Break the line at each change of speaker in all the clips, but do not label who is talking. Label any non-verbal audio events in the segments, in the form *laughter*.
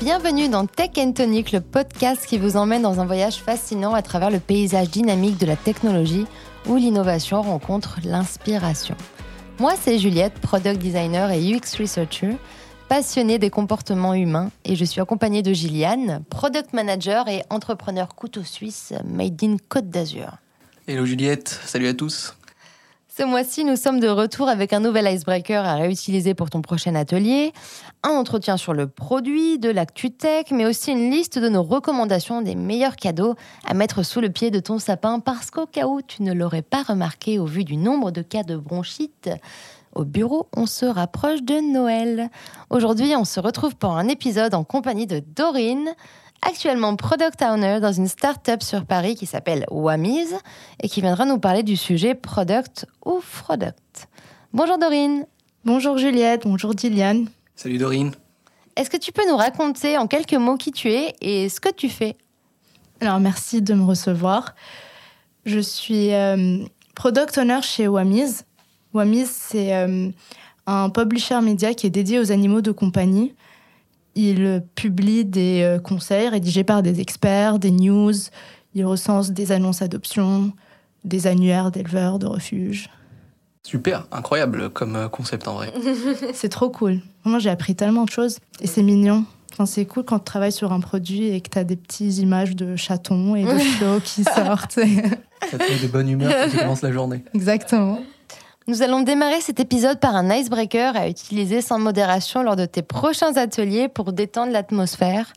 Bienvenue dans Tech Tonic, le podcast qui vous emmène dans un voyage fascinant à travers le paysage dynamique de la technologie où l'innovation rencontre l'inspiration. Moi, c'est Juliette, product designer et UX researcher, passionnée des comportements humains, et je suis accompagnée de Gilliane, product manager et entrepreneur couteau suisse made in Côte d'Azur.
Hello Juliette, salut à tous.
Ce mois-ci, nous sommes de retour avec un nouvel icebreaker à réutiliser pour ton prochain atelier, un entretien sur le produit, de l'actu tech, mais aussi une liste de nos recommandations des meilleurs cadeaux à mettre sous le pied de ton sapin parce qu'au cas où tu ne l'aurais pas remarqué au vu du nombre de cas de bronchite, au bureau, on se rapproche de Noël. Aujourd'hui, on se retrouve pour un épisode en compagnie de Dorine, actuellement product owner dans une start-up sur Paris qui s'appelle Wamiz et qui viendra nous parler du sujet product ou product. Bonjour Dorine.
Bonjour Juliette, bonjour Diliane.
Salut Dorine.
Est-ce que tu peux nous raconter en quelques mots qui tu es et ce que tu fais?
Alors merci de me recevoir. Je suis euh, product owner chez Wamiz. Wamiz, c'est euh, un publisher média qui est dédié aux animaux de compagnie. Il publie des euh, conseils rédigés par des experts, des news. Il recense des annonces d'adoption, des annuaires d'éleveurs, de refuges.
Super, incroyable comme euh, concept en vrai. *laughs* *laughs*
c'est trop cool. Moi, j'ai appris tellement de choses et c'est mignon. Enfin, c'est cool quand tu travailles sur un produit et que tu as des petites images de chatons et de *laughs* chiots qui sortent. Ça
te met de bonne humeur quand tu commences la journée.
Exactement.
Nous allons démarrer cet épisode par un icebreaker à utiliser sans modération lors de tes prochains ateliers pour détendre l'atmosphère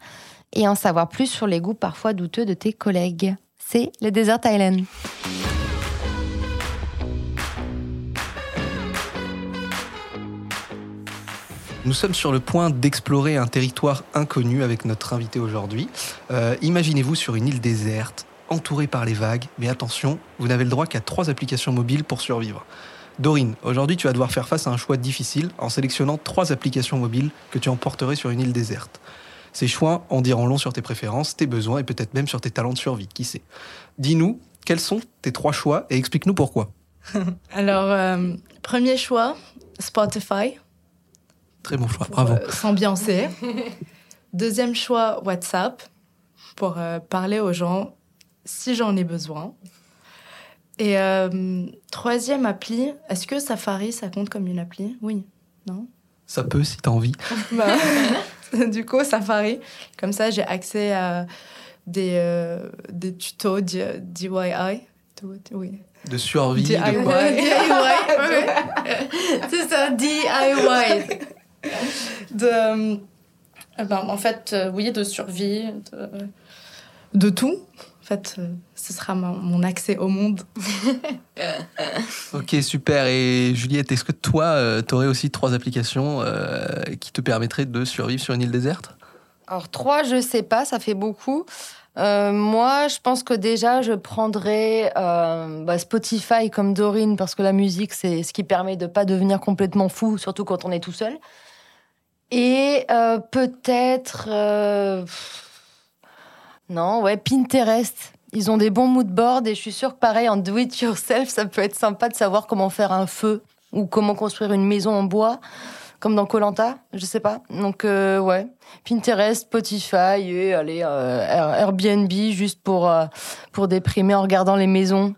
et en savoir plus sur les goûts parfois douteux de tes collègues. C'est le Desert Island.
Nous sommes sur le point d'explorer un territoire inconnu avec notre invité aujourd'hui. Euh, imaginez-vous sur une île déserte, entourée par les vagues, mais attention, vous n'avez le droit qu'à trois applications mobiles pour survivre. Dorine, aujourd'hui tu vas devoir faire face à un choix difficile en sélectionnant trois applications mobiles que tu emporterais sur une île déserte. Ces choix en diront long sur tes préférences, tes besoins et peut-être même sur tes talents de survie, qui sait. Dis-nous, quels sont tes trois choix et explique-nous pourquoi. *laughs*
Alors, euh, premier choix, Spotify.
Très bon choix, bravo.
Euh, s'ambiancer. *laughs* Deuxième choix, WhatsApp, pour euh, parler aux gens si j'en ai besoin. Et euh, troisième appli, est-ce que Safari, ça compte comme une appli? Oui, non?
Ça peut si tu as envie. *laughs*
Bah, *laughs* du coup, Safari, comme ça, j'ai accès à des, euh, des tutos DIY.
Oui.
De survie.
DIY. *laughs* C'est ça, DIY.
De, euh, ben, en fait, oui, de survie, de, de tout. En fait, ce sera mon, accès au monde. *laughs*
ok, super. Et Juliette, est-ce que toi, euh, tu aurais aussi trois applications euh, qui te permettraient de survivre sur une île déserte?
Alors, trois, je sais pas, ça fait beaucoup. Euh, moi, je pense que déjà, je prendrais bah, Spotify comme Dorine, parce que la musique, c'est ce qui permet de pas devenir complètement fou, surtout quand on est tout seul. Et peut-être... Non, ouais, Pinterest. Ils ont des bons mood boards et je suis sûre que pareil, en do it yourself, ça peut être sympa de savoir comment faire un feu ou comment construire une maison en bois, comme dans Colanta, je sais pas. Donc euh, ouais, Pinterest, Spotify et euh, Airbnb juste pour euh, pour déprimer en regardant les maisons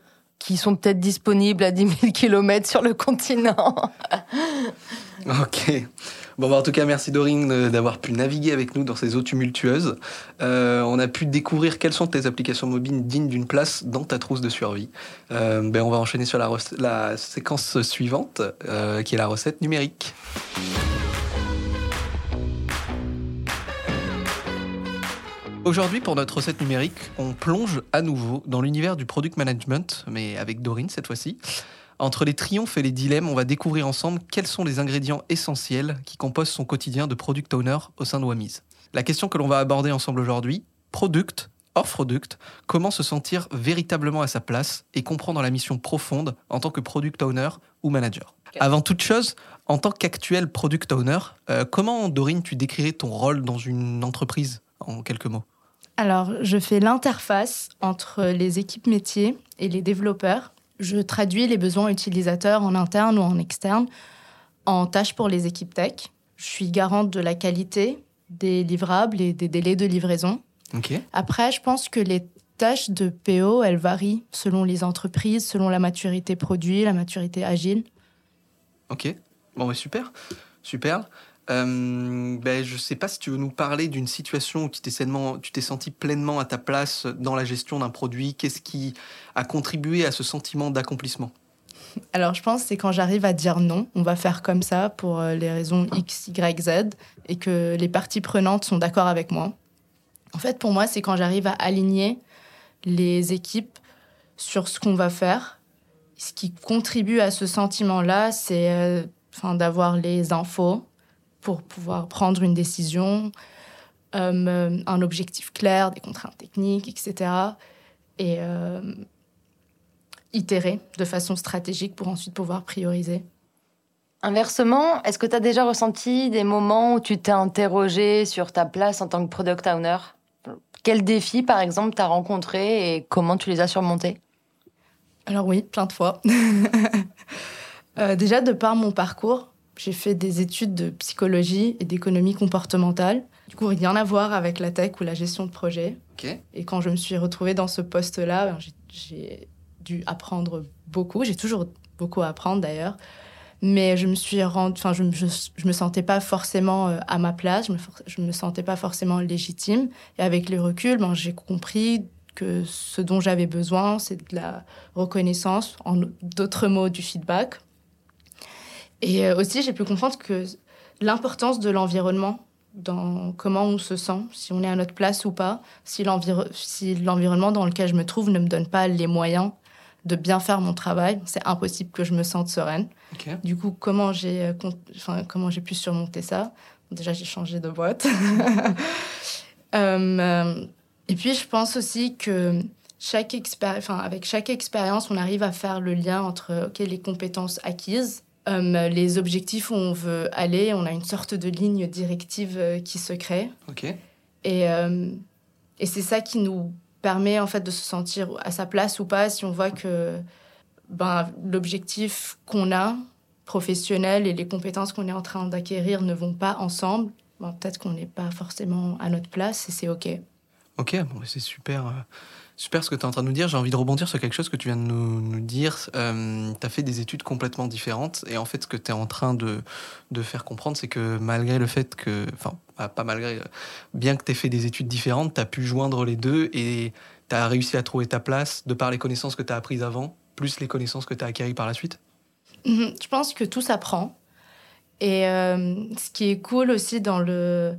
qui sont peut-être disponibles à 10 000 km sur le continent. *laughs*
ok. Bon, bah, en tout cas, merci Dorine euh, d'avoir pu naviguer avec nous dans ces eaux tumultueuses. Euh, on a pu découvrir quelles sont tes applications mobiles dignes d'une place dans ta trousse de survie. Euh, ben, on va enchaîner sur la, la séquence suivante, qui est la recette numérique. Aujourd'hui, pour notre recette numérique, on plonge à nouveau dans l'univers du product management, mais avec Dorine cette fois-ci. Entre les triomphes et les dilemmes, on va découvrir ensemble quels sont les ingrédients essentiels qui composent son quotidien de product owner au sein de Wamiz. La question que l'on va aborder ensemble aujourd'hui, product, off product, comment se sentir véritablement à sa place et comprendre la mission profonde en tant que product owner ou manager. Avant toute chose, en tant qu'actuel product owner, euh, comment, Dorine, tu décrirais ton rôle dans une entreprise en quelques mots?
Alors, je fais l'interface entre les équipes métiers et les développeurs. Je traduis les besoins utilisateurs en interne ou en externe en tâches pour les équipes tech. Je suis garante de la qualité des livrables et des délais de livraison. Après, je pense que les tâches de PO, elles varient selon les entreprises, selon la maturité produit, la maturité agile.
Ok, bon, bah, super, super. Euh, ben, je ne sais pas si tu veux nous parler d'une situation où tu t'es senti pleinement à ta place dans la gestion d'un produit. Qu'est-ce qui a contribué à ce sentiment d'accomplissement?
Alors, je pense que c'est quand j'arrive à dire non, on va faire comme ça pour euh, les raisons X, Y, Z, et que les parties prenantes sont d'accord avec moi. En fait, pour moi, c'est quand j'arrive à aligner les équipes sur ce qu'on va faire. Ce qui contribue à ce sentiment-là, c'est euh, d'avoir les infos, pour pouvoir prendre une décision, euh, un objectif clair, des contraintes techniques, etc. Et euh, itérer de façon stratégique pour ensuite pouvoir prioriser.
Inversement, est-ce que tu as déjà ressenti des moments où tu t'es interrogé sur ta place en tant que product owner? Quels défis, par exemple, tu as rencontrés et comment tu les as surmontés?
Alors oui, plein de fois. *laughs* Euh, déjà, de par mon parcours, j'ai fait des études de psychologie et d'économie comportementale. Du coup, rien à voir avec la tech ou la gestion de projet. Et quand je me suis retrouvée dans ce poste-là, ben, j'ai dû apprendre beaucoup. J'ai toujours beaucoup à apprendre d'ailleurs. Mais je me suis rendu, enfin, je, je, me sentais pas forcément euh, à ma place, je me, je me sentais pas forcément légitime. Et avec le recul, ben, j'ai compris que ce dont j'avais besoin, c'est de la reconnaissance, en d'autres mots, du feedback, et euh, aussi, j'ai pu comprendre que l'importance de l'environnement dans comment on se sent, si on est à notre place ou pas, si l'environnement dans lequel je me trouve ne me donne pas les moyens de bien faire mon travail, c'est impossible que je me sente sereine. Du coup, comment j'ai euh, enfin, comment j'ai pu surmonter ça? Déjà, j'ai changé de boîte. *laughs* Euh, et puis, je pense aussi que chaque enfin, avec chaque expérience, on arrive à faire le lien entre les compétences acquises euh, les objectifs où on veut aller, on a une sorte de ligne directive euh, qui se crée. Et, euh, et c'est ça qui nous permet en fait de se sentir à sa place ou pas si on voit que ben, l'objectif qu'on a professionnel et les compétences qu'on est en train d'acquérir ne vont pas ensemble. Ben, peut-être qu'on n'est pas forcément à notre place et c'est OK.
Ok, bon, c'est super. Super ce que tu es en train de nous dire. J'ai envie de rebondir sur quelque chose que tu viens de nous, dire. Euh, tu as fait des études complètement différentes. Et en fait, ce que tu es en train de, faire comprendre, c'est que malgré le fait que. Enfin, pas malgré. Bien que tu aies fait des études différentes, tu as pu joindre les deux et tu as réussi à trouver ta place de par les connaissances que tu as apprises avant, plus les connaissances que tu as acquises par la suite
mhm. Je pense que tout s'apprend. Et euh, ce qui est cool aussi dans le,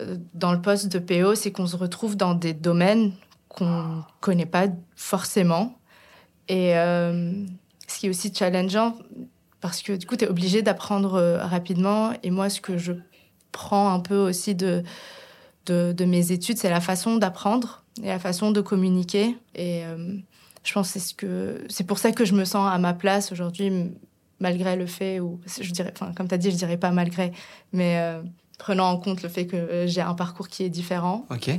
euh, dans le poste de PO, c'est qu'on se retrouve dans des domaines qu'on connaît pas forcément. Et euh, ce qui est aussi challengeant, parce que du coup, tu es obligé d'apprendre euh, rapidement. Et moi, ce que je prends un peu aussi de, de, mes études, c'est la façon d'apprendre et la façon de communiquer. Et euh, je pense que c'est ce que c'est pour ça que je me sens à ma place aujourd'hui, malgré le fait, ou je dirais, enfin, comme tu as dit, je dirais pas malgré, mais prenant en compte le fait que j'ai un parcours qui est différent.
Ok.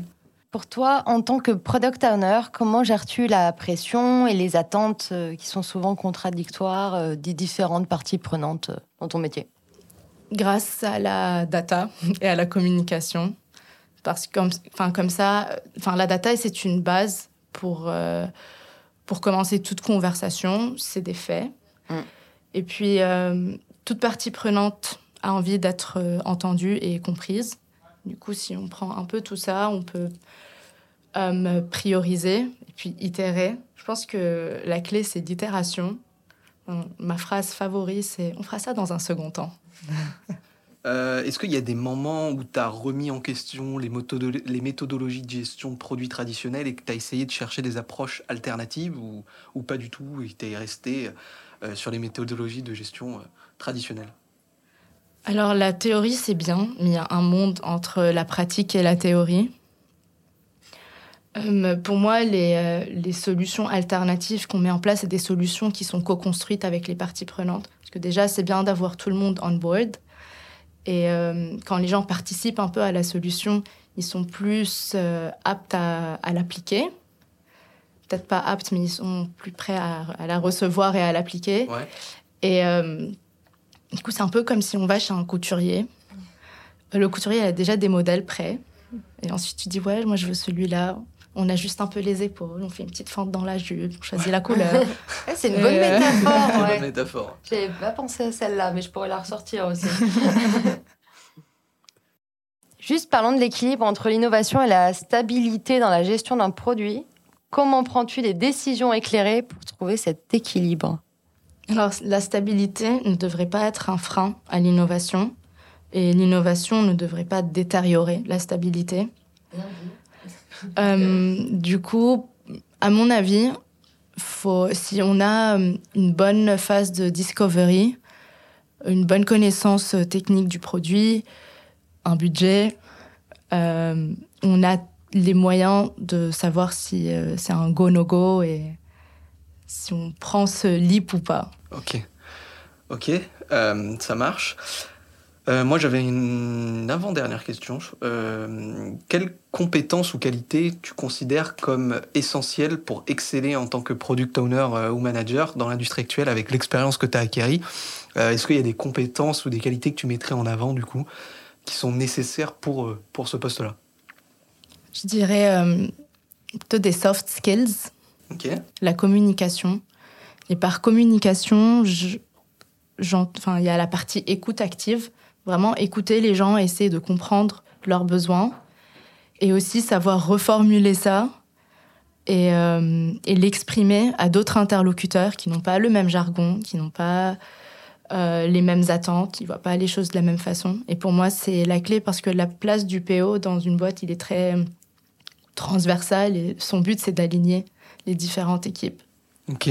Pour toi, en tant que product owner, comment gères-tu la pression et les attentes euh, qui sont souvent contradictoires euh, des différentes parties prenantes euh, dans ton métier?
Grâce à la data et à la communication. Parce que enfin, comme ça, enfin, la data, c'est une base pour, pour commencer toute conversation. C'est des faits. Mm. Et puis, toute partie prenante a envie d'être entendue et comprise. Du coup, si on prend un peu tout ça, on peut euh, prioriser et puis itérer. Je pense que la clé, c'est d'itération. Ma phrase favorite, c'est on fera ça dans un second temps. *laughs*
Euh, est-ce qu'il y a des moments où tu as remis en question les, les, méthodologies de gestion de produits traditionnels et que tu as essayé de chercher des approches alternatives ou, ou pas du tout et tu es resté euh, sur les méthodologies de gestion traditionnelles?
Alors la théorie, c'est bien, mais il y a un monde entre la pratique et la théorie. Euh, pour moi, les, euh, les solutions alternatives qu'on met en place, c'est des solutions qui sont co-construites avec les parties prenantes. Parce que déjà, c'est bien d'avoir tout le monde on board. Et euh, quand les gens participent un peu à la solution, ils sont plus aptes à, l'appliquer. Peut-être pas aptes, mais ils sont plus prêts à, la recevoir et à l'appliquer. Et du coup, c'est un peu comme si on va chez un couturier. Le couturier a déjà des modèles prêts. Et ensuite, tu dis, ouais, moi, je veux celui-là. On ajuste un peu les épaules, on fait une petite fente dans la jupe, on choisit la couleur. *laughs*
c'est une bonne euh, métaphore. *laughs*
Ouais. bonne métaphore.
J'avais pas pensé à celle-là, mais je pourrais la ressortir aussi. *laughs* Juste parlons de l'équilibre entre l'innovation et la stabilité dans la gestion d'un produit. Comment prends-tu des décisions éclairées pour trouver cet équilibre?
Alors, la stabilité ne devrait pas être un frein à l'innovation. Et l'innovation ne devrait pas détériorer la stabilité. Euh, du coup, à mon avis, faut, si on a euh, une bonne phase de discovery, une bonne connaissance technique du produit, un budget, euh, on a les moyens de savoir si c'est un go-no-go et si on prend ce leap ou pas.
Ok, ok, ça marche. Euh, moi, j'avais une avant-dernière question. Euh, quelles compétences ou qualités tu considères comme essentielles pour exceller en tant que product owner euh, ou manager dans l'industrie actuelle avec l'expérience que tu as acquérie Est-ce qu'il y a des compétences ou des qualités que tu mettrais en avant, du coup, qui sont nécessaires pour, pour ce poste-là?
Je dirais plutôt des soft skills, la communication. Et par communication, il y a la partie écoute active Vraiment écouter les gens, essayer de comprendre leurs besoins et aussi savoir reformuler ça et, euh, l'exprimer à d'autres interlocuteurs qui n'ont pas le même jargon, qui n'ont pas euh, les mêmes attentes, qui ne voient pas les choses de la même façon. Et pour moi, c'est la clé parce que la place du PO dans une boîte, il est très transversal et son but, c'est d'aligner les différentes équipes.
Ok,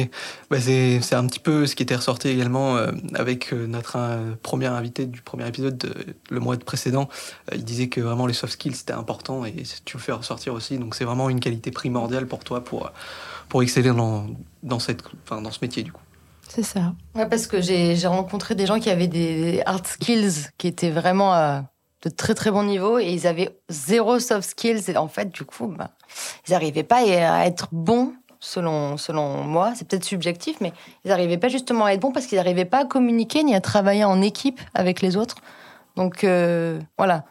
bah c'est un petit peu ce qui était ressorti également euh, avec euh, notre euh, premier invité du premier épisode le mois précédent. il disait que vraiment les soft skills c'était important et tu le fais ressortir aussi. Donc c'est vraiment une qualité primordiale pour toi pour, pour exceller dans, dans, cette, enfin, dans ce métier du coup.
C'est ça.
Ouais, parce que j'ai rencontré des gens qui avaient des hard skills qui étaient vraiment de très très bon niveau et ils avaient zéro soft skills. Et en fait, du coup, bah, ils n'arrivaient pas à être bons selon, selon moi. C'est peut-être subjectif, mais ils n'arrivaient pas justement à être bons parce qu'ils n'arrivaient pas à communiquer ni à travailler en équipe avec les autres. Donc euh, voilà,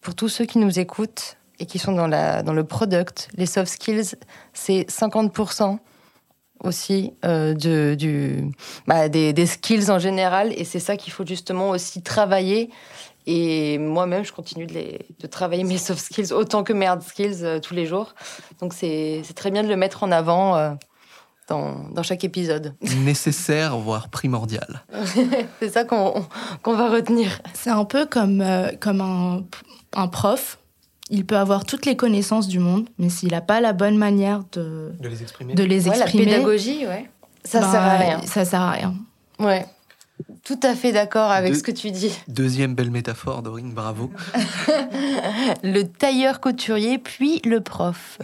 pour tous ceux qui nous écoutent et qui sont dans, la, dans le product, les soft skills, c'est 50% aussi euh, de, du, bah, des, des, skills en général. Et c'est ça qu'il faut justement aussi travailler et moi-même, je continue de, les, de, travailler mes soft skills autant que mes hard skills euh, tous les jours. Donc c'est très bien de le mettre en avant euh, dans, dans, chaque épisode. *laughs*
Nécessaire, voire primordial. *laughs*
c'est ça qu'on va retenir.
C'est un peu comme, euh, comme un, un, prof. Il peut avoir toutes les connaissances du monde, mais s'il n'a pas la bonne manière de,
de les exprimer,
de les exprimer
la pédagogie, ouais. ça
ben,
sert à rien.
Ça sert à rien.
Ouais. Tout à fait d'accord avec ce que tu dis.
Deuxième belle métaphore, Dorine, bravo. *laughs*
le tailleur couturier, puis le prof.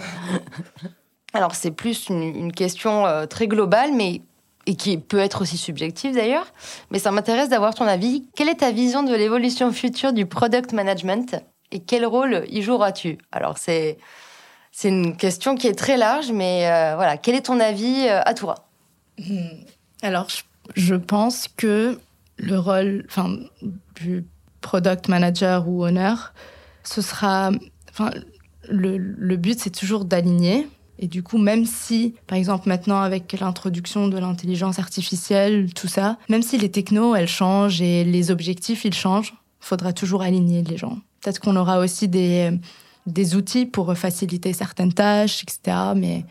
Alors c'est plus une, question euh, très globale, mais et qui peut être aussi subjective d'ailleurs. Mais ça m'intéresse d'avoir ton avis. Quelle est ta vision de l'évolution future du product management et quel rôle y joueras-tu? Alors c'est c'est une question qui est très large, mais euh, voilà, quel est ton avis euh, à toi?
Hmm. Alors je je pense que le rôle enfin, du product manager ou owner, ce sera. Enfin, le, le but, c'est toujours d'aligner. Et du coup, même si, par exemple, maintenant, avec l'introduction de l'intelligence artificielle, tout ça, même si les technos, elles changent et les objectifs, ils changent, faudra toujours aligner les gens. Peut-être qu'on aura aussi des, des outils pour faciliter certaines tâches, etc. Mais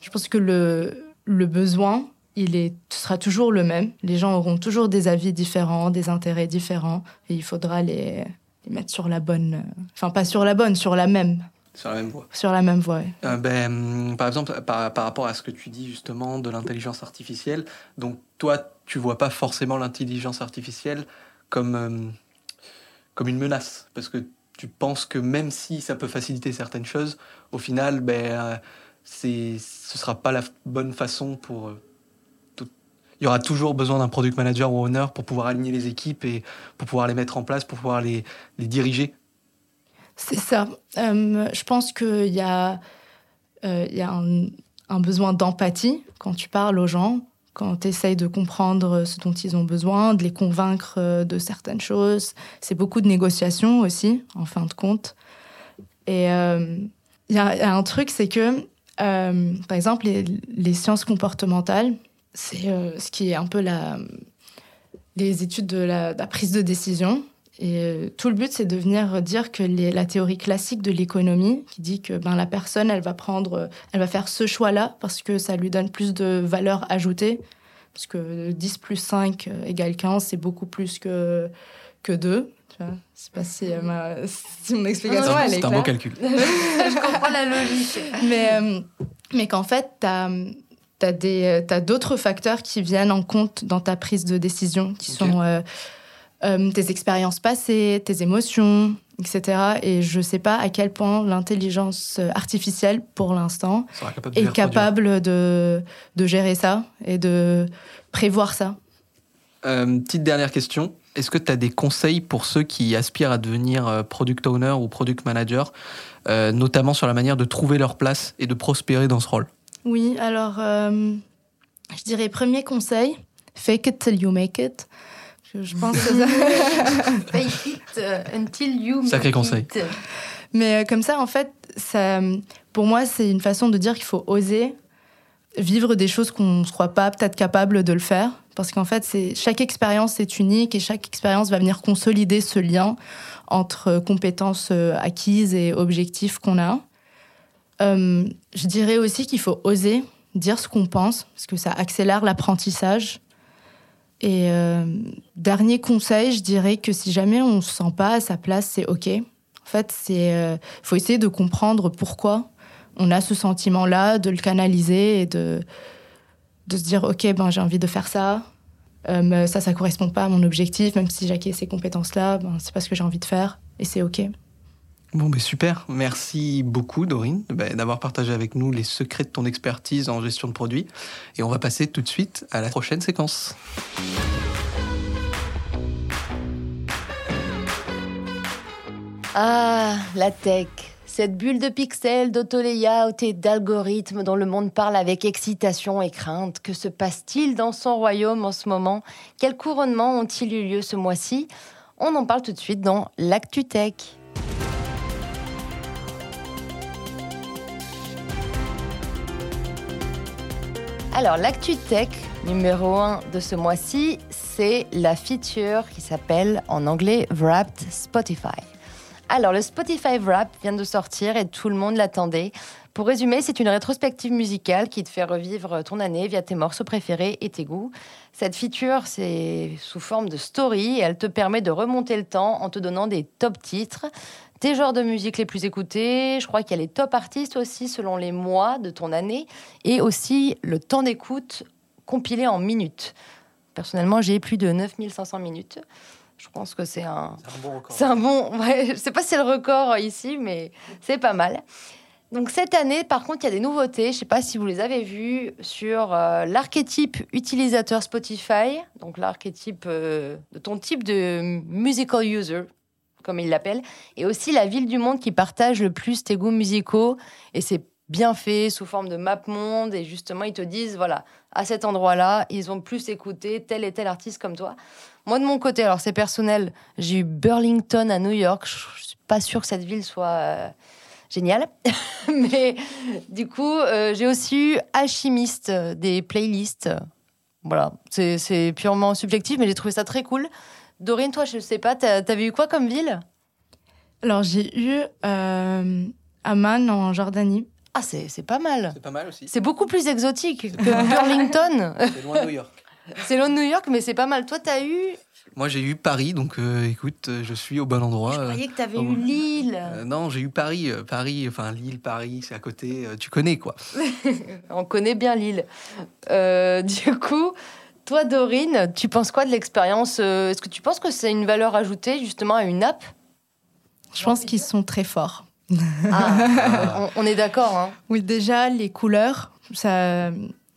je pense que le, le besoin, il est, sera toujours le même. Les gens auront toujours des avis différents, des intérêts différents, et il faudra les, mettre sur la bonne, enfin pas sur la bonne, sur la même.
Sur la même voie.
Sur la même voie.
Euh, ben, par exemple, par, par, rapport à ce que tu dis justement de l'intelligence artificielle, donc toi, tu vois pas forcément l'intelligence artificielle comme, euh, comme une menace, parce que tu penses que même si ça peut faciliter certaines choses, au final, ben, euh, ce sera pas la bonne façon pour il y aura toujours besoin d'un product manager ou owner pour pouvoir aligner les équipes et pour pouvoir les mettre en place, pour pouvoir les, les diriger.
C'est ça. Euh, je pense qu'il y a, euh, y a un, besoin d'empathie quand tu parles aux gens, quand tu essayes de comprendre ce dont ils ont besoin, de les convaincre euh, de certaines choses. C'est beaucoup de négociations aussi, en fin de compte. Et euh, il il y a un truc, c'est que, euh, par exemple, les sciences comportementales, c'est euh, ce qui est un peu la, les études de la, de la prise de décision. Et euh, tout le but, c'est de venir dire que les- la théorie classique de l'économie, qui dit que ben, la personne, elle va prendre, elle va faire ce choix-là parce que ça lui donne plus de valeur ajoutée. Parce que 10 plus 5 euh, égale 15, c'est beaucoup plus que, que 2. Tu vois Je sais pas si, euh, ma- si mon explication,
Non, non,
elle est
C'est un bon calcul. *laughs*
Je comprends la logique.
mais, euh, mais qu'en fait, tu as, d'autres facteurs qui viennent en compte dans ta prise de décision, qui sont euh, euh, tes expériences passées, tes émotions, etc. Et je sais pas à quel point l'intelligence artificielle, pour l'instant,
capable
est capable de, de gérer ça et de prévoir ça.
Euh, petite dernière question. Est-ce que tu as des conseils pour ceux qui aspirent à devenir euh, product owner ou product manager, euh, notamment sur la manière de trouver leur place et de prospérer dans ce rôle?
Oui, alors, euh, je dirais premier conseil, fake it till you make it. Je, je pense que ça... *laughs*
Fake it uh, until you
Sacré
make
conseil.
it.
Mais euh, comme ça, en fait, ça, pour moi, c'est une façon de dire qu'il faut oser vivre des choses qu'on ne se croit pas peut-être capable de le faire. Parce qu'en fait, c'est, chaque expérience est unique et chaque expérience va venir consolider ce lien entre compétences euh, acquises et objectifs qu'on a. Euh, je dirais aussi qu'il faut oser dire ce qu'on pense, parce que ça accélère l'apprentissage. Et euh, dernier conseil, je dirais que si jamais on ne se sent pas à sa place, c'est OK. En fait, c'est euh, faut essayer de comprendre pourquoi on a ce sentiment-là, de le canaliser et de, de se dire ok, ben j'ai envie de faire ça. Euh, ça, ça correspond pas à mon objectif, même si j'ai acquis ces compétences-là, ben, c'est pas ce que j'ai envie de faire et c'est ok.
Bon, ben super. Merci beaucoup, Dorine, ben, d'avoir partagé avec nous les secrets de ton expertise en gestion de produits. Et on va passer tout de suite à la prochaine séquence.
Ah, la tech. Cette bulle de pixels, d'auto-layout et d'algorithmes dont le monde parle avec excitation et crainte. Que se passe-t-il dans son royaume en ce moment? Quels couronnements ont-ils eu lieu ce mois-ci? On en parle tout de suite dans l'Actu Tech. Alors, l'actu tech numéro 1 de ce mois-ci, c'est la feature qui s'appelle en anglais Wrapped Spotify. Alors, le Spotify Wrapped vient de sortir et tout le monde l'attendait. Pour résumer, c'est une rétrospective musicale qui te fait revivre ton année via tes morceaux préférés et tes goûts. Cette feature, c'est sous forme de story et elle te permet de remonter le temps en te donnant des top titres, tes genres de musique les plus écoutés. Je crois qu'il y a les top artistes aussi selon les mois de ton année et aussi le temps d'écoute compilé en minutes. Personnellement, j'ai plus de 9500 minutes. Je pense que c'est un,
C'est un bon record.
c'est un bon. Ouais, je sais pas si c'est le record ici, mais c'est pas mal. Donc cette année, par contre, il y a des nouveautés. Je sais pas si vous les avez vues sur euh, l'archétype utilisateur Spotify, donc l'archétype euh, de ton type de musical user, comme il l'appelle, et aussi la ville du monde qui partage le plus tes goûts musicaux. Et c'est bien fait sous forme de map monde. Et justement, ils te disent voilà, à cet endroit-là, ils ont plus écouté tel et tel artiste comme toi. Moi, de mon côté, alors c'est personnel, j'ai eu Burlington à New York. Je suis pas sûre que cette ville soit euh, géniale. *laughs* Mais du coup, euh, j'ai aussi eu Alchimiste, euh, des playlists. Voilà, c'est purement subjectif, mais j'ai trouvé ça très cool. Dorine, toi, je sais pas, t'avais eu quoi comme ville?
Alors j'ai eu euh, Amman en Jordanie.
Ah, c'est c'est pas mal.
C'est pas mal aussi.
C'est beaucoup plus exotique que *laughs* Burlington.
C'est loin de New York.
c'est loin de New York, mais c'est pas mal. Toi, t'as eu?
Moi, j'ai eu Paris, donc euh, écoute, euh, je suis au bon endroit.
Je
euh.
croyais que t'avais
oh.
eu Lille.
Euh, non, j'ai eu Paris, euh, Paris, enfin Lille, Paris, c'est à côté. euh, tu connais quoi *laughs*
On connaît bien Lille. Euh, du coup, toi, Dorine, tu penses quoi de l'expérience euh, Est-ce que tu penses que c'est une valeur ajoutée justement à une app?
Je pense qu'ils sont très forts.
Ah, *laughs* on, on est d'accord. Hein.
Oui, déjà, les couleurs, ça,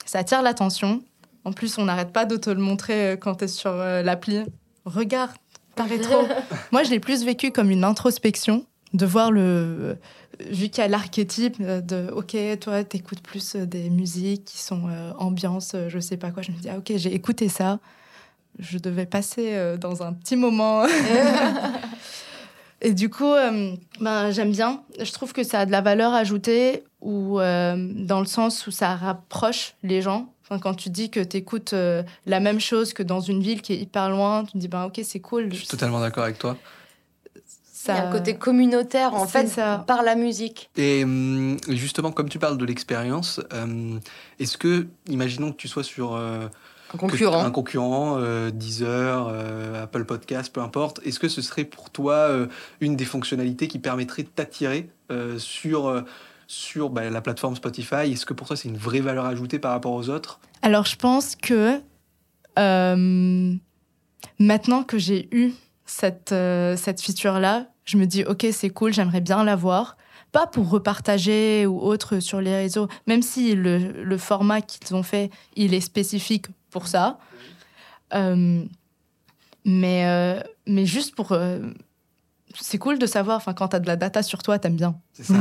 ça attire l'attention. En plus, on n'arrête pas de te le montrer euh, quand tu es sur euh, l'appli. Regarde, pas rétro. *laughs* Moi, je l'ai plus vécu comme une introspection. De voir le. Vu qu'il y a l'archétype de OK, toi, t'écoutes plus des musiques qui sont ambiance, je sais pas quoi. Je me dis, ah, OK, j'ai écouté ça. Je devais passer dans un petit moment. *laughs* Et du coup, ben, j'aime bien. Je trouve que ça a de la valeur ajoutée ou dans le sens où ça rapproche les gens quand tu dis que tu écoutes euh, la même chose que dans une ville qui est hyper loin, tu te dis, ben, ok, c'est cool.
Je suis totalement d'accord avec toi.
Ça... Il y a un côté communautaire, en fait, par la musique.
Et hum, justement, comme tu parles de l'expérience, hum, est-ce que, imaginons que tu sois sur...
Euh, un concurrent.
Un concurrent, euh, Deezer, Apple Podcast, peu importe. Est-ce que ce serait pour toi une des fonctionnalités qui permettrait de t'attirer sur sur bah, la plateforme Spotify? Est-ce que pour toi, c'est une vraie valeur ajoutée par rapport aux autres?
Alors, je pense que euh, maintenant que j'ai eu cette, euh, cette feature-là, je me dis, OK, c'est cool, j'aimerais bien l'avoir. Pas pour repartager ou autre sur les réseaux, même si le, le format qu'ils ont fait, il est spécifique pour ça. Euh, mais, mais juste pour c'est cool de savoir, enfin, quand tu as de la data sur toi, t'aimes bien. *laughs*
C'est ça,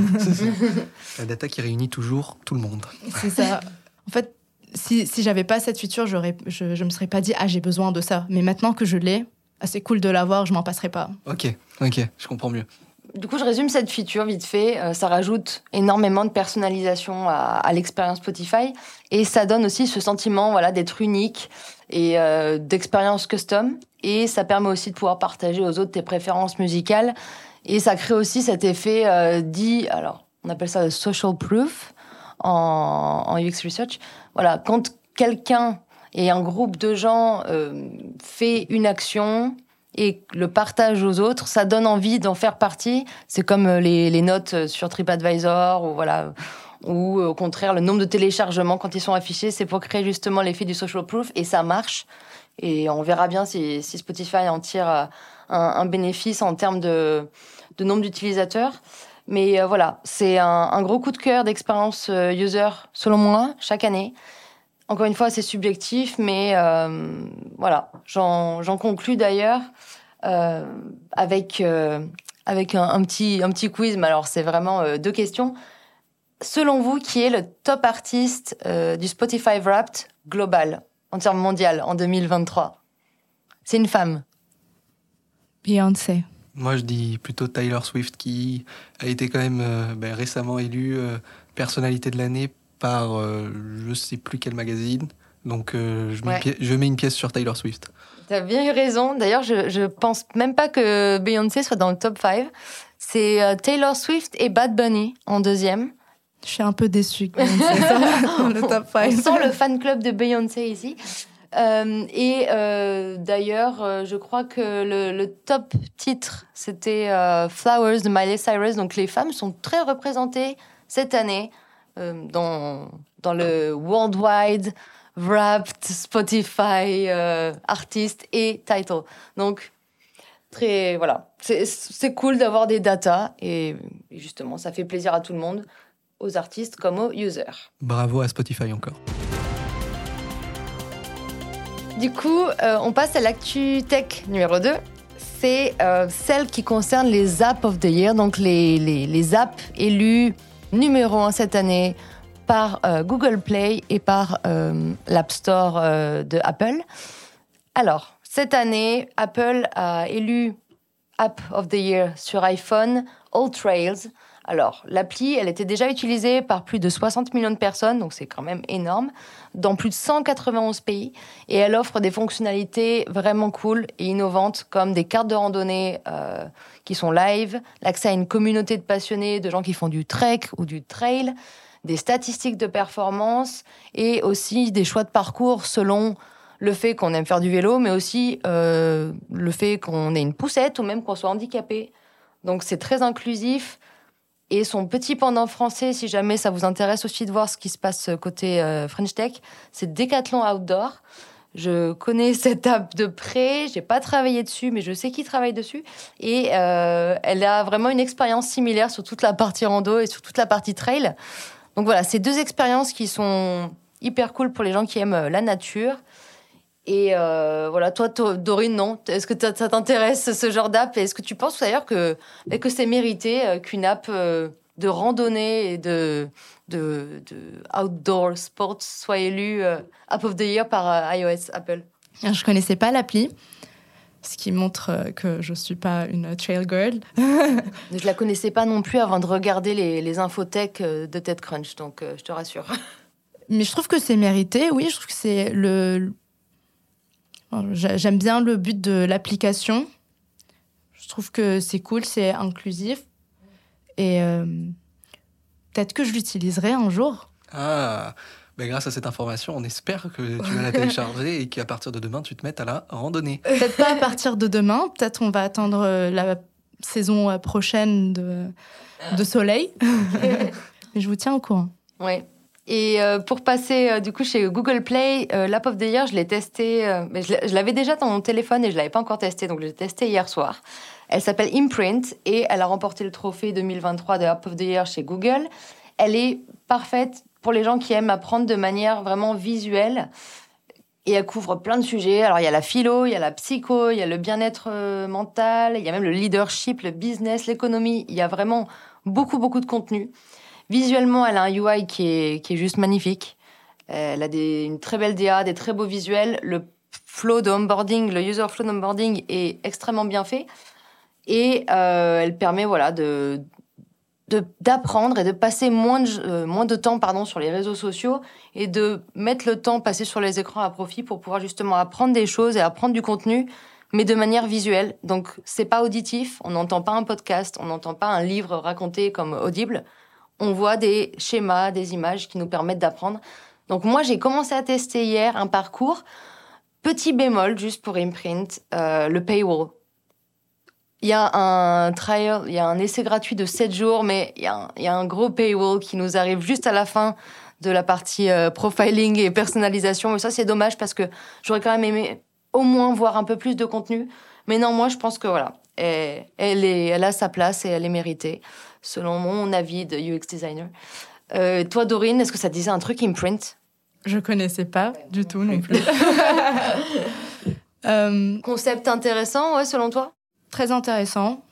la data qui réunit toujours tout le monde.
C'est ça. En fait, si, si j'avais pas cette feature, je, je me serais pas dit, ah, j'ai besoin de ça. Mais maintenant que je l'ai, c'est cool de l'avoir, je m'en passerai pas.
Ok, ok, je comprends mieux.
Du coup, je résume cette feature vite fait. Euh, ça rajoute énormément de personnalisation à, l'expérience Spotify et ça donne aussi ce sentiment voilà, d'être unique et euh, d'expérience custom. Et ça permet aussi de pouvoir partager aux autres tes préférences musicales. Et ça crée aussi cet effet euh, dit, alors on appelle ça le social proof en, en UX Research. Voilà, quand quelqu'un et un groupe de gens fait une action, et le partage aux autres, ça donne envie d'en faire partie. C'est comme euh, les, notes sur TripAdvisor ou voilà ou euh, au contraire le nombre de téléchargements quand ils sont affichés, c'est pour créer justement l'effet du social proof et ça marche. Et on verra bien si, Spotify en tire euh, un, bénéfice en termes de, nombre d'utilisateurs. Mais voilà, c'est un, gros coup de cœur d'expérience user selon moi chaque année. Encore une fois, c'est subjectif, mais euh, voilà, j'en conclus d'ailleurs euh, avec, euh, avec un, petit, un petit quiz. Mais alors, c'est vraiment deux questions. Selon vous, qui est le top artiste du Spotify Wrapped global, en termes mondial, en 2023 C'est une femme.
Beyoncé.
Moi, je dis plutôt Tyler Swift, qui a été quand même ben, récemment élue personnalité de l'année par euh, je sais plus quel magazine. Donc euh, je, mets je, mets une pièce sur Taylor Swift.
T'as bien eu raison. D'ailleurs, je, je pense même pas que Beyoncé soit dans le top 5. C'est euh, Taylor Swift et Bad Bunny en deuxième.
Je suis un peu déçue que Beyoncé soit dans *laughs* le top 5.
On sent le fan club de Beyoncé ici. et d'ailleurs, je crois que le, le top titre, c'était Flowers de Miley Cyrus. Donc les femmes sont très représentées cette année euh, dans, dans le Worldwide Wrapped Spotify euh, Artist et Title. Donc, très, voilà, c'est cool d'avoir des datas et, justement, ça fait plaisir à tout le monde, aux artistes comme aux users.
Bravo à Spotify encore.
Du coup, euh, on passe à l'actu tech numéro 2. C'est celle qui concerne les apps of the year, donc les, les, les apps élues numéro 1 cette année par euh, Google Play et par euh, l'App Store euh, de Apple. Alors, cette année, Apple a élu App of the Year sur iPhone All Trails. Alors, l'appli, elle était déjà utilisée par plus de 60 millions de personnes, donc c'est quand même énorme, dans plus de 191 pays. Et elle offre des fonctionnalités vraiment cool et innovantes, comme des cartes de randonnée qui sont live, l'accès à une communauté de passionnés, de gens qui font du trek ou du trail, des statistiques de performance et aussi des choix de parcours selon le fait qu'on aime faire du vélo, mais aussi euh, le fait qu'on ait une poussette ou même qu'on soit handicapé. Donc c'est très inclusif. Et son petit pendant français, si jamais ça vous intéresse aussi de voir ce qui se passe côté euh, French Tech, c'est Decathlon Outdoor. Je connais *laughs* cette app de près, j'ai pas travaillé dessus, mais je sais qui travaille dessus. Et euh, elle a vraiment une expérience similaire sur toute la partie rando et sur toute la partie trail. Donc voilà, c'est deux expériences qui sont hyper cool pour les gens qui aiment euh, la nature. Et voilà, toi, Dorine, non? Est-ce que ça t'intéresse ce genre d'app? Est-ce que tu penses d'ailleurs que, que c'est mérité qu'une app de randonnée et de, de, outdoor sports soit élue App of the Year par iOS Apple
Je connaissais pas l'appli ce qui montre euh, que je ne suis pas une trail girl. *laughs*
je la connaissais pas non plus avant de regarder les, les infothèques euh, de TEDCrunch, donc euh, je te rassure. *laughs*
Mais je trouve que c'est mérité, oui, je trouve que c'est le... J'aime bien le but de l'application. Je trouve que c'est cool, c'est inclusif. Et peut-être que je l'utiliserai un jour.
Ah, ben, grâce à cette information, on espère que tu vas la *laughs* télécharger et qu'à partir de demain, tu te mettes à la randonnée.
Peut-être pas à partir de demain, peut-être on va attendre euh, la saison euh, prochaine de, de soleil. *laughs* Mais je vous tiens au courant.
Oui. Et euh, pour passer du coup chez Google Play, l'app of the year, je l'ai testé. mais je l'avais déjà dans mon téléphone et je l'avais pas encore testé, donc je l'ai testé hier soir. Elle s'appelle Imprint et elle a remporté le trophée 2023 de App of the Year chez Google. Elle est parfaite pour les gens qui aiment apprendre de manière vraiment visuelle. Et elle couvre plein de sujets. Alors, il y a la philo, il y a la psycho, il y a le bien-être euh, mental, il y a même le leadership, le business, l'économie. Il y a vraiment beaucoup, beaucoup de contenu. Visuellement, elle a un UI qui est, qui est juste magnifique. Elle a des, une très belle DA, des très beaux visuels. Le flow de onboarding, le user flow d'onboarding est extrêmement bien fait. Et euh, elle permet voilà, de, d'apprendre et de passer moins de, euh, moins de temps pardon, sur les réseaux sociaux et de mettre le temps passé sur les écrans à profit pour pouvoir justement apprendre des choses et apprendre du contenu, mais de manière visuelle. Donc, c'est pas auditif, on n'entend pas un podcast, on n'entend pas un livre raconté comme audible. On voit des schémas, des images qui nous permettent d'apprendre. Donc, moi, j'ai commencé à tester hier un parcours. Petit bémol, juste pour Imprint, euh, le paywall. Il y a un trial, il y a un essai gratuit de 7 jours, mais il y, a un, il y a un gros paywall qui nous arrive juste à la fin de la partie euh, profiling et personnalisation. Et ça, c'est dommage parce que j'aurais quand même aimé au moins voir un peu plus de contenu. Mais non, moi, je pense que voilà, elle, elle, est, elle a sa place et elle est méritée, selon mon avis de UX designer. Euh, toi, Dorine, est-ce que ça disait un truc imprint?
Je connaissais pas du tout non plus. *laughs*
euh... Concept intéressant, ouais, selon toi?
Très intéressant.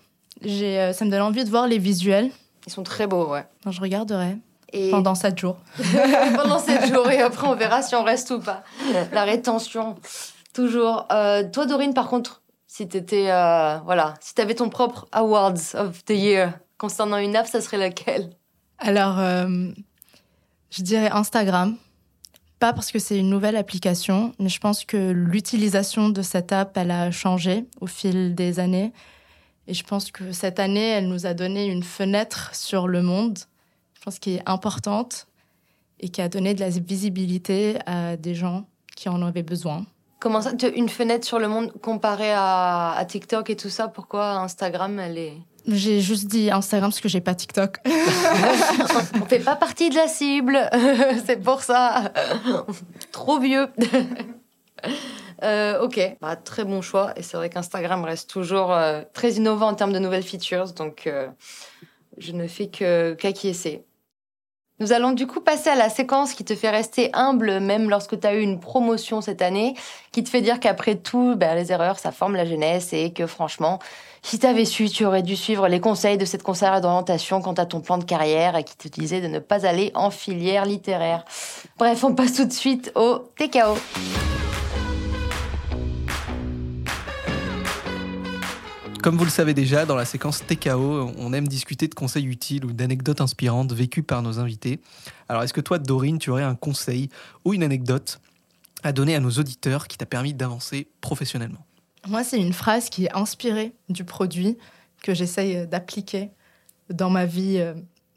J'ai, euh, ça me donne envie de voir les visuels.
Ils sont très beaux, ouais.
je regarderai. Et... Pendant 7 jours. *laughs*
Pendant 7 jours, et après, on verra si on reste ou pas. La rétention, toujours. Euh, toi, Dorine, par contre, si t'étais, euh, voilà, si t'avais ton propre Awards of the Year concernant une app, ça serait laquelle?
Alors, je dirais Instagram pas parce que c'est une nouvelle application, mais je pense que l'utilisation de cette app, elle a changé au fil des années. Et je pense que cette année, elle nous a donné une fenêtre sur le monde, je pense qui est importante et qui a donné de la visibilité à des gens qui en avaient besoin.
Comment ça, une fenêtre sur le monde comparée à, à TikTok et tout ça? Pourquoi Instagram, elle est
j'ai juste dit Instagram parce que j'ai pas TikTok. *laughs*
On fait pas partie de la cible, *laughs* c'est pour ça. Trop vieux. *laughs* Euh, ok, bah, très bon choix. Et c'est vrai qu'Instagram reste toujours euh, très innovant en termes de nouvelles features, donc euh, je ne fais que qu'acquiescer. Nous allons du coup passer à la séquence qui te fait rester humble même lorsque tu as eu une promotion cette année, qui te fait dire qu'après tout, ben, les erreurs, ça forme la jeunesse et que franchement, si tu avais su, tu aurais dû suivre les conseils de cette conseillère d'orientation quant à ton plan de carrière et qui te disait de ne pas aller en filière littéraire. Bref, on passe tout de suite au TKO.
Comme vous le savez déjà, dans la séquence TKO, on aime discuter de conseils utiles ou d'anecdotes inspirantes vécues par nos invités. Alors, est-ce que toi, Dorine, tu aurais un conseil ou une anecdote à donner à nos auditeurs qui t'a permis d'avancer professionnellement?
Moi, c'est une phrase qui est inspirée du produit que j'essaye d'appliquer dans ma vie euh,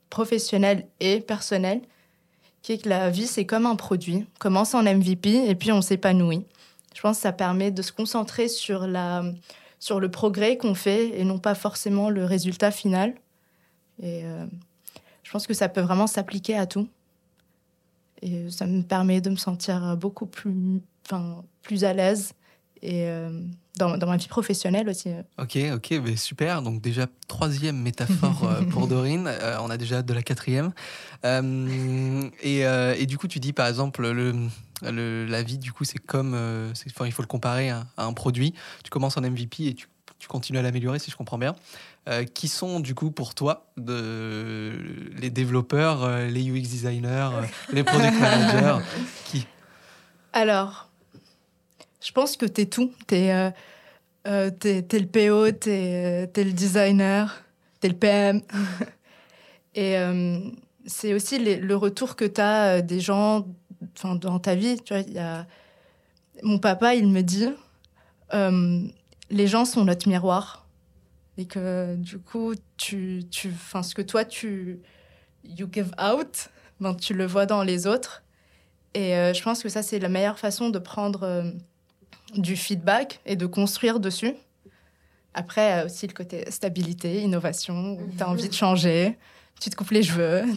professionnelle et personnelle, qui est que la vie, c'est comme un produit. On commence en MVP et puis on s'épanouit. Je pense que ça permet de se concentrer sur la sur le progrès qu'on fait et non pas forcément le résultat final. Et euh, je pense que ça peut vraiment s'appliquer à tout. Et ça me permet de me sentir beaucoup plus, plus à l'aise et euh, dans, dans, ma vie professionnelle aussi.
Ok, ok, mais super. Donc déjà, troisième métaphore euh, pour *laughs* Dorine. Euh, on a déjà de la quatrième. Et, et, du coup, tu dis par exemple, le, le, la vie, du coup, c'est comme... Enfin, il faut le comparer à, un produit. Tu commences en MVP et tu, tu continues à l'améliorer, si je comprends bien. qui sont du coup pour toi de, les développeurs, les UX designers, les product *laughs* managers? Qui?
Alors, je pense que tu es tout. Tu es, euh, euh, le PO, tu es, euh, le designer, tu es le PM. *laughs* Et c'est aussi le retour que tu as des gens dans ta vie. Tu vois. Mon papa, il me dit les gens sont notre miroir. Et que du coup, tu, tu, ce que toi, tu you give out, ben, tu le vois dans les autres. Et je pense que ça, c'est la meilleure façon de prendre du feedback et de construire dessus. Après, aussi le côté stabilité, innovation, tu as envie de changer, tu te coupes les cheveux. *laughs*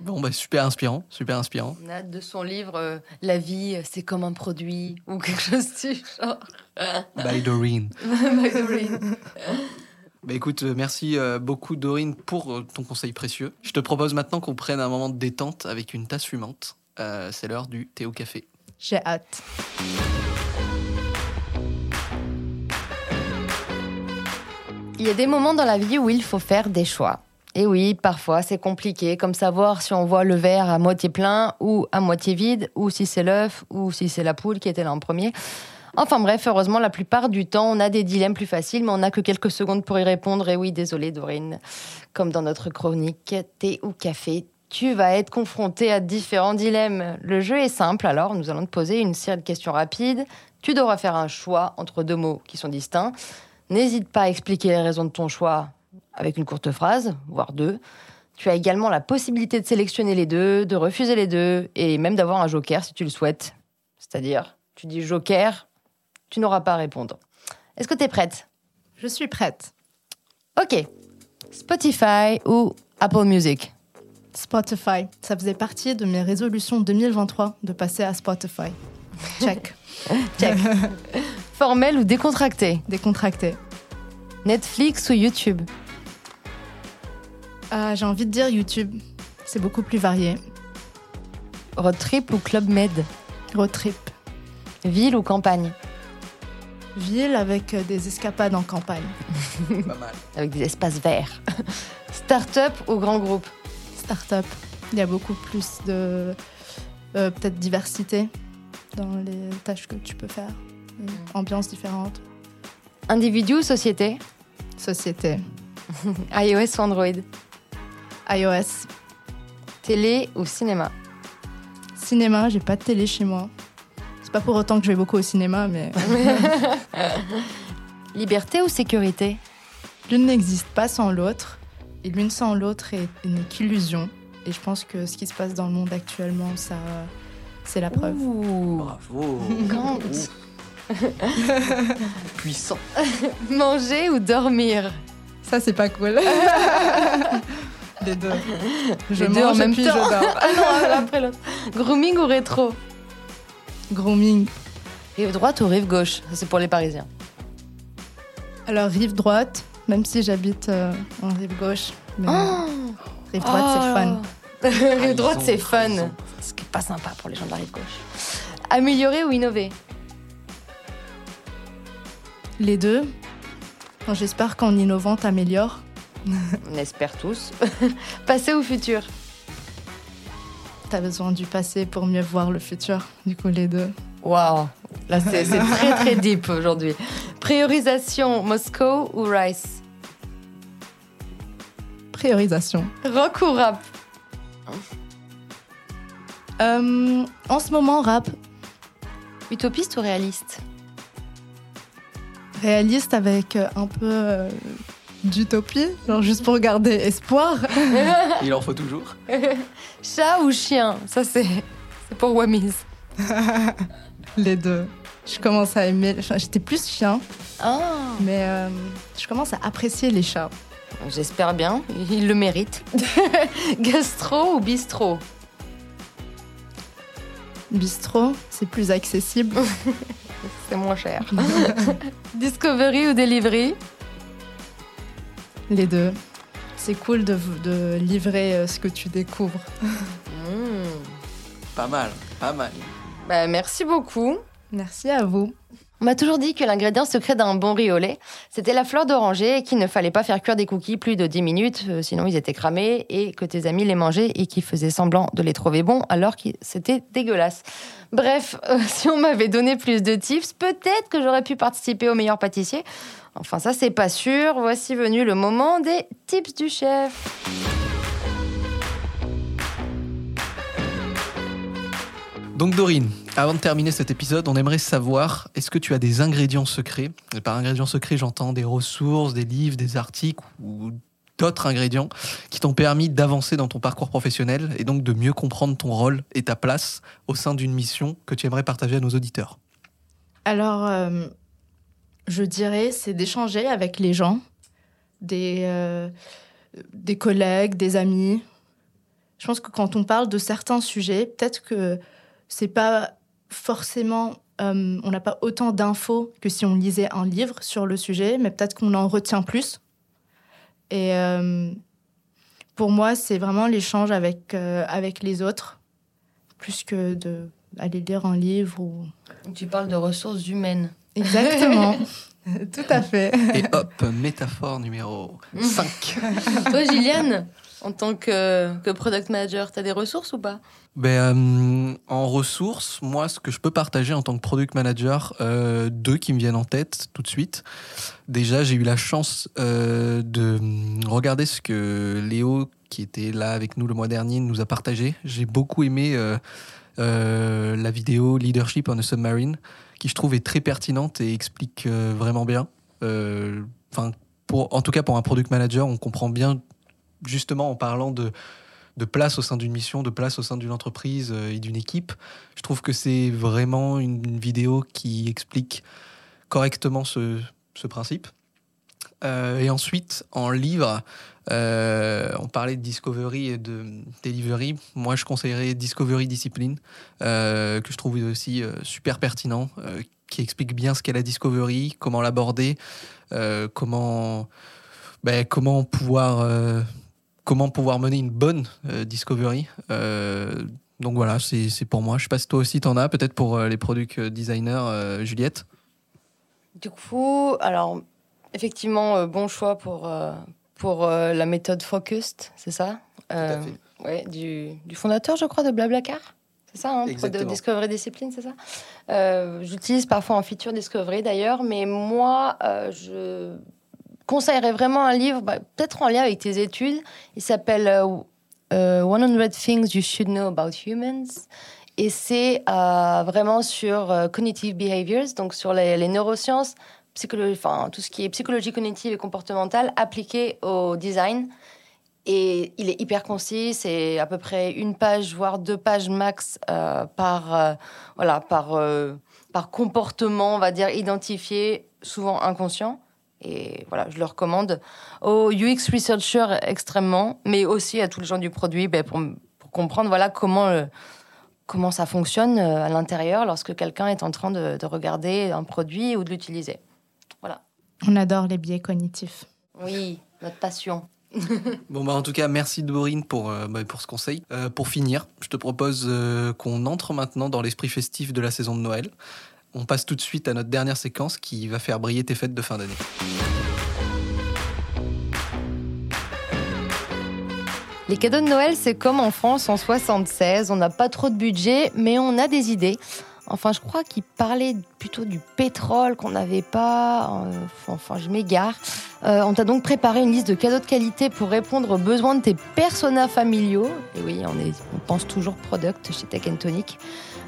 Bon, bah, super inspirant, super inspirant.
On a de son livre euh, La vie, c'est comme un produit ou quelque chose du genre. *laughs*
By Doreen. *laughs*
By Doreen.
Bah écoute, euh, merci euh, beaucoup Dorine pour ton conseil précieux. Je te propose maintenant qu'on prenne un moment de détente avec une tasse fumante. c'est l'heure du thé au café.
J'ai hâte.
Il y a des moments dans la vie où il faut faire des choix. Et oui, parfois c'est compliqué, comme savoir si on voit le verre à moitié plein ou à moitié vide, ou si c'est l'œuf, ou si c'est la poule qui était là en premier. Enfin bref, heureusement, la plupart du temps, on a des dilemmes plus faciles, mais on n'a que quelques secondes pour y répondre. Et oui, désolé Dorine, comme dans notre chronique, thé ou café, tu vas être confronté à différents dilemmes. Le jeu est simple, alors nous allons te poser une série de questions rapides. Tu devras faire un choix entre deux mots qui sont distincts. N'hésite pas à expliquer les raisons de ton choix avec une courte phrase, voire deux. Tu as également la possibilité de sélectionner les deux, de refuser les deux, et même d'avoir un joker si tu le souhaites. C'est-à-dire, tu dis joker, tu n'auras pas à répondre. Est-ce que tu es prête?
Je suis prête.
Ok. Spotify ou Apple Music?
Spotify. Ça faisait partie de mes résolutions 2023 de passer à Spotify. Check. *laughs*
Check. Formel ou décontracté?
Décontracté.
Netflix ou YouTube?
Ah, J'ai envie de dire YouTube. C'est beaucoup plus varié.
Road trip ou Club Med?
Road trip.
Ville ou campagne?
Ville avec des escapades en campagne.
Pas mal.
Avec des espaces verts. *laughs* Start-up ou grand groupe?
Start-up. Il y a beaucoup plus de euh, peut-être diversité dans les tâches que tu peux faire, mm. ambiances différentes.
Individu ou société
Société. *laughs*
iOS ou Android?
iOS.
Télé ou cinéma?
Cinéma, j'ai pas de télé chez moi. C'est pas pour autant que je vais beaucoup au cinéma, mais. *laughs*
Liberté ou sécurité?
L'une n'existe pas sans l'autre. Et l'une sans l'autre n'est qu'illusion. Et je pense que ce qui se passe dans le monde actuellement, ça, c'est la preuve.
Bravo.
Quand *laughs*
Puissant.
Manger ou dormir?
Ça, c'est pas cool. *laughs* Les deux.
Je Les en même temps. je dors. *laughs* ah non, après l'autre. Grooming ou rétro?
Grooming.
Rive droite ou rive gauche? C'est pour les Parisiens.
Alors, rive droite, même si j'habite euh, en rive gauche. Mais oh rive droite, c'est fun. *laughs*
rive droite, c'est fun. Ce qui n'est pas sympa pour les gens de la rive gauche. Améliorer ou innover?
Les deux. J'espère qu'en innovant, t'améliores. *laughs*
On espère tous. *laughs* Passé ou futur?
T'as besoin du passé pour mieux voir le futur. Du coup, les deux.
Waouh Là, c'est très très deep aujourd'hui. Priorisation, Moscow ou Rice?
Priorisation.
Rock ou rap?
Euh, En ce moment, rap.
Utopiste ou réaliste?
Réaliste avec euh, un peu euh, d'utopie, genre juste pour garder espoir. *laughs*
Il en faut toujours. *laughs*
Chat ou chien? Ça, c'est pour Wamiz. *laughs*
Les deux. Je commence à aimer. J'étais plus chien.
Oh.
Mais je commence à apprécier les chats.
J'espère bien, il le mérite. *laughs* Gastro ou bistrot
Bistrot, c'est plus accessible. *laughs*
c'est moins cher. *laughs* Discovery ou Delivery
Les deux. C'est cool de, de, livrer euh, ce que tu découvres.
Mmh. Pas mal, pas mal.
Bah, merci beaucoup.
Merci à vous.
On m'a toujours dit que l'ingrédient secret d'un bon riz au lait, c'était la fleur d'oranger et qu'il ne fallait pas faire cuire des cookies plus de 10 minutes, euh, sinon ils étaient cramés et que tes amis les mangeaient et qu'ils faisaient semblant de les trouver bons alors que c'était dégueulasse. Bref, euh, *laughs* si on m'avait donné plus de tips, peut-être que j'aurais pu participer au meilleur pâtissier. Enfin, ça, c'est pas sûr. Voici venu le moment des tips du chef.
Donc Dorine, avant de terminer cet épisode, on aimerait savoir, est-ce que tu as des ingrédients secrets? Et par ingrédients secrets, j'entends des ressources, des livres, des articles ou d'autres ingrédients qui t'ont permis d'avancer dans ton parcours professionnel et donc de mieux comprendre ton rôle et ta place au sein d'une mission que tu aimerais partager à nos auditeurs
Alors, euh, je dirais, c'est d'échanger avec les gens, euh, des collègues, des amis. Je pense que quand on parle de certains sujets, peut-être que c'est pas forcément, euh, on n'a pas autant d'infos que si on lisait un livre sur le sujet, mais peut-être qu'on en retient plus. Et euh, pour moi, c'est vraiment l'échange avec, euh, avec les autres, plus que d'aller lire un livre. Ou...
Tu parles de ressources humaines.
Exactement. *laughs* Tout à fait.
Et hop, métaphore numéro 5.
Toi, Gilliane, en tant que, product manager, tu as des ressources ou pas?
Ben, euh, En ressources, moi, ce que je peux partager en tant que product manager, euh, deux qui me viennent en tête tout de suite. Déjà, j'ai eu la chance euh, de regarder ce que Léo, qui était là avec nous le mois dernier, nous a partagé. J'ai beaucoup aimé la vidéo Leadership on a Submarine, qui je trouve est très pertinente et explique vraiment bien. Enfin, en tout cas, pour un product manager, on comprend bien justement en parlant de, place au sein d'une mission, de place au sein d'une entreprise euh, et d'une équipe. Je trouve que c'est vraiment une, vidéo qui explique correctement ce, principe. Euh, et ensuite, en livre, euh, on parlait de Discovery et de Delivery. Moi, je conseillerais Discovery Discipline, que je trouve aussi super pertinent, qui explique bien ce qu'est la Discovery, comment l'aborder, comment, ben, comment pouvoir comment pouvoir mener une bonne euh, discovery. Euh, donc voilà, c'est pour moi. Je sais pas si toi aussi t'en as, peut-être pour euh, les product designers, Juliette.
Du coup, alors effectivement, bon choix pour, pour la méthode Focused, c'est ça? Ouais, du, du, fondateur, je crois, de Blablacar. C'est ça, hein, de Discovery Discipline, c'est ça? J'utilise parfois en feature Discovery d'ailleurs, mais moi, je conseillerais vraiment un livre, bah, peut-être en lien avec tes études. Il s'appelle 100 euh, euh, Things You Should Know About Humans. Et c'est euh, vraiment sur cognitive behaviors, donc sur les, neurosciences, tout ce qui est psychologie cognitive et comportementale appliqué au design. Et il est hyper concis, c'est à peu près une page, voire deux pages max par, voilà, par, par comportement, on va dire, identifié, souvent inconscient. Et voilà, je le recommande aux UX researchers extrêmement, mais aussi à tous les gens du produit ben, pour, comprendre voilà, comment, euh, comment ça fonctionne euh, à l'intérieur lorsque quelqu'un est en train de, regarder un produit ou de l'utiliser. Voilà.
On adore les biais cognitifs.
Oui, notre passion. *laughs*
bon bah en tout cas merci Dorine pour, euh, bah, pour ce conseil. pour finir, je te propose qu'on entre maintenant dans l'esprit festif de la saison de Noël. On passe tout de suite à notre dernière séquence qui va faire briller tes fêtes de fin d'année.
Les cadeaux de Noël, c'est comme en France en 76. On n'a pas trop de budget, mais on a des idées. Enfin, je crois qu'il parlait plutôt du pétrole qu'on n'avait pas. Euh, enfin, je m'égare. Euh, on t'a donc préparé une liste de cadeaux de qualité pour répondre aux besoins de tes personas familiaux. Et oui, on, on pense toujours product chez Tech Tonic.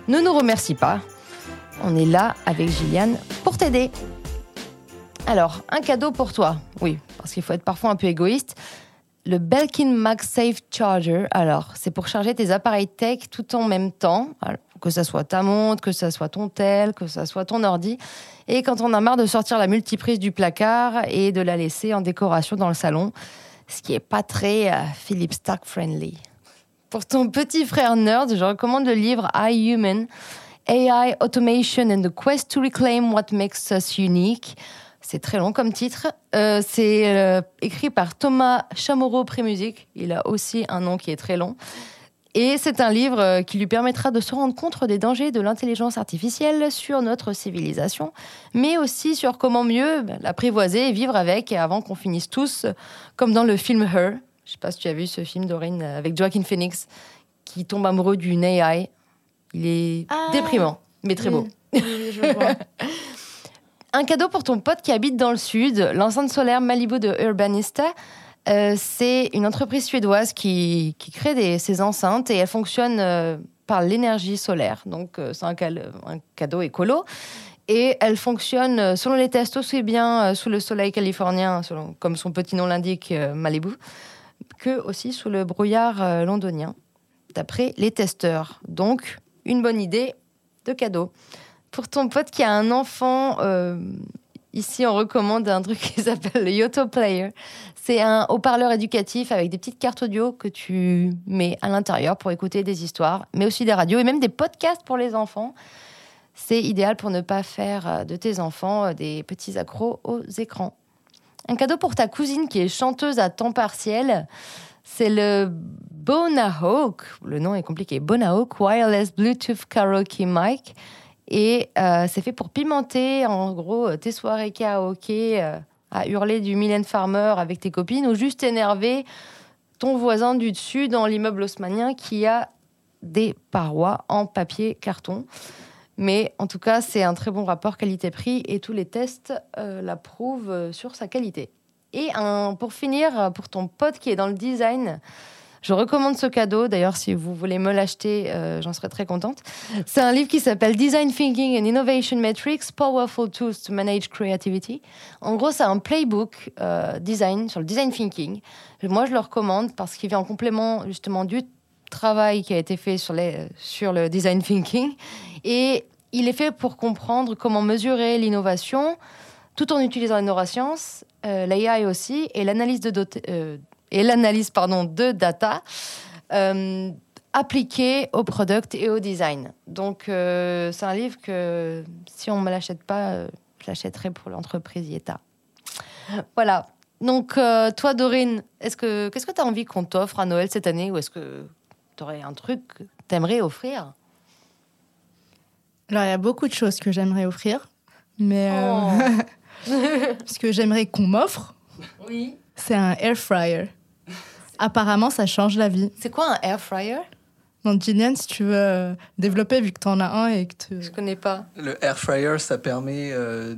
Ne nous remercie pas on est là avec Gilliane pour t'aider. Alors, un cadeau pour toi. Oui, parce qu'il faut être parfois un peu égoïste. Le Belkin MagSafe Charger. Alors, c'est pour charger tes appareils tech tout en même temps. que ça soit ta montre, que ça soit ton tel, que ça soit ton ordi. Et quand on a marre de sortir la multiprise du placard et de la laisser en décoration dans le salon, ce qui est pas très euh, Philips Stark friendly. Pour ton petit frère nerd, je recommande le livre I Human, AI, Automation and the Quest to Reclaim What Makes Us Unique. C'est très long comme titre. Euh, c'est euh, écrit par Thomas Chamorro Prémusique. Il a aussi un nom qui est très long. Et c'est un livre euh, qui lui permettra de se rendre compte des dangers de l'intelligence artificielle sur notre civilisation, mais aussi sur comment mieux bah, l'apprivoiser et vivre avec avant qu'on finisse tous, comme dans le film Her. Je sais pas si tu as vu ce film, Dorine, avec Joaquin Phoenix, qui tombe amoureux d'une AI. Il est
Ah.
déprimant, mais très beau.
Oui, oui, je vois. *laughs*
Un cadeau pour ton pote qui habite dans le sud, l'enceinte solaire Malibu de Urbanista. Euh, c'est une entreprise suédoise qui, qui crée des, ces enceintes et elle fonctionne euh, par l'énergie solaire. Donc euh, c'est un, cadeau écolo. Et elle fonctionne, selon les tests, aussi bien sous le soleil californien, selon, comme son petit nom l'indique, Malibu, que aussi sous le brouillard londonien, d'après les testeurs. Donc, une bonne idée de cadeau. Pour ton pote qui a un enfant, euh, ici on recommande un truc *laughs* qui s'appelle le Yoto Player. C'est un haut-parleur éducatif avec des petites cartes audio que tu mets à l'intérieur pour écouter des histoires, mais aussi des radios et même des podcasts pour les enfants. C'est idéal pour ne pas faire euh, de tes enfants euh, des petits accros aux écrans. Un cadeau pour ta cousine qui est chanteuse à temps partiel, c'est le Bonahawk. Le nom est compliqué. Bonahawk Wireless Bluetooth Karaoke Mic. Et euh, c'est fait pour pimenter, en gros, euh, tes soirées karaoké, euh, à hurler du Mylène Farmer avec tes copines, ou juste énerver ton voisin du dessus dans l'immeuble haussmanien qui a des parois en papier carton. Mais en tout cas, c'est un très bon rapport qualité-prix et tous les tests euh, l'approuvent euh, sur sa qualité. Et pour finir, pour ton pote qui est dans le design, je recommande ce cadeau. D'ailleurs, si vous voulez me l'acheter, euh, j'en serais très contente. C'est un livre qui s'appelle Design Thinking and Innovation Metrics, Powerful Tools to Manage Creativity. En gros, c'est un playbook euh, design sur le design thinking. Moi, je le recommande parce qu'il vient en complément justement du travail qui a été fait sur, le design thinking. Et il est fait pour comprendre comment mesurer l'innovation tout en utilisant les neurosciences, euh, l'AI aussi, et l'analyse de, euh, et l'analyse pardon, de data euh, appliquée au product et au design. Donc, euh, c'est un livre que si on ne me l'achète pas, euh, je l'achèterai pour l'entreprise Yeta. Voilà. Donc, euh, toi, Dorine, est-ce que, qu'est-ce que tu as envie qu'on t'offre à Noël cette année? Ou est-ce que tu aurais un truc que tu aimerais offrir?
Alors, il y a beaucoup de choses que j'aimerais offrir, mais euh,
Oh. *laughs*
ce que j'aimerais qu'on m'offre,
Oui.
c'est un air fryer. Apparemment, ça change la vie.
C'est quoi un air fryer?
Donc, Gillian, si tu veux euh, développer, vu que tu en as un et que tu...
Je connais pas.
Le air fryer, ça permet, euh,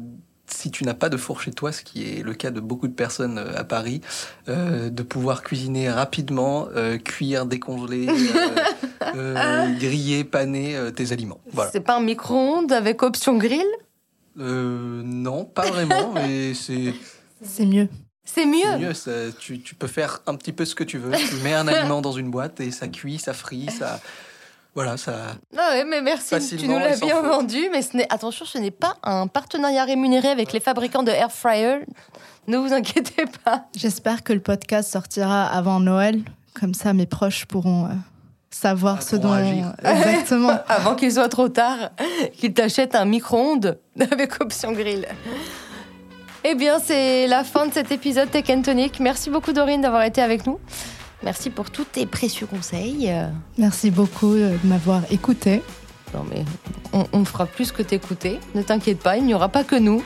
si tu n'as pas de four chez toi, ce qui est le cas de beaucoup de personnes euh, à Paris, euh, de pouvoir cuisiner rapidement, euh, cuire, décongeler, euh, *laughs* euh, griller, paner euh, tes aliments. Voilà.
C'est pas un micro-ondes avec option grill?
Euh, non, pas vraiment, mais c'est
C'est mieux.
C'est mieux.
mieux. ça- tu, tu peux faire un petit peu ce que tu veux. Tu mets un aliment dans une boîte et ça cuit, ça frit, ça. Voilà, ça.
Ah ouais, mais merci, tu nous l'as bien vendu. Mais ce n'est, attention, ce n'est pas un partenariat rémunéré avec les fabricants de air fryer. Ne vous inquiétez pas.
J'espère que le podcast sortira avant Noël. Comme ça, mes proches pourront euh, savoir
Ah,
ce dont...
agir.
Exactement. *laughs*
Avant qu'il soit trop tard, qu'ils t'achètent un micro-ondes avec option grill. Eh bien, c'est la fin de cet épisode Tech and Tonic. Merci beaucoup, Dorine, d'avoir été avec nous. Merci pour tous tes précieux conseils.
Merci beaucoup de m'avoir écouté.
Non, mais on, on fera plus que t'écouter. Ne t'inquiète pas, il n'y aura pas que nous.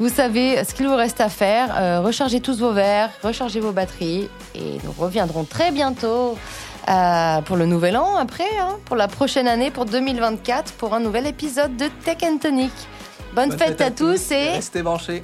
Vous savez ce qu'il vous reste à faire. Euh, rechargez tous vos verres, rechargez vos batteries. Et nous reviendrons très bientôt euh, pour le nouvel an, après, hein, pour la prochaine année, pour 2024, pour un nouvel épisode de Tech and Tonic. Bonne, fête, à tous et
Restez branchés.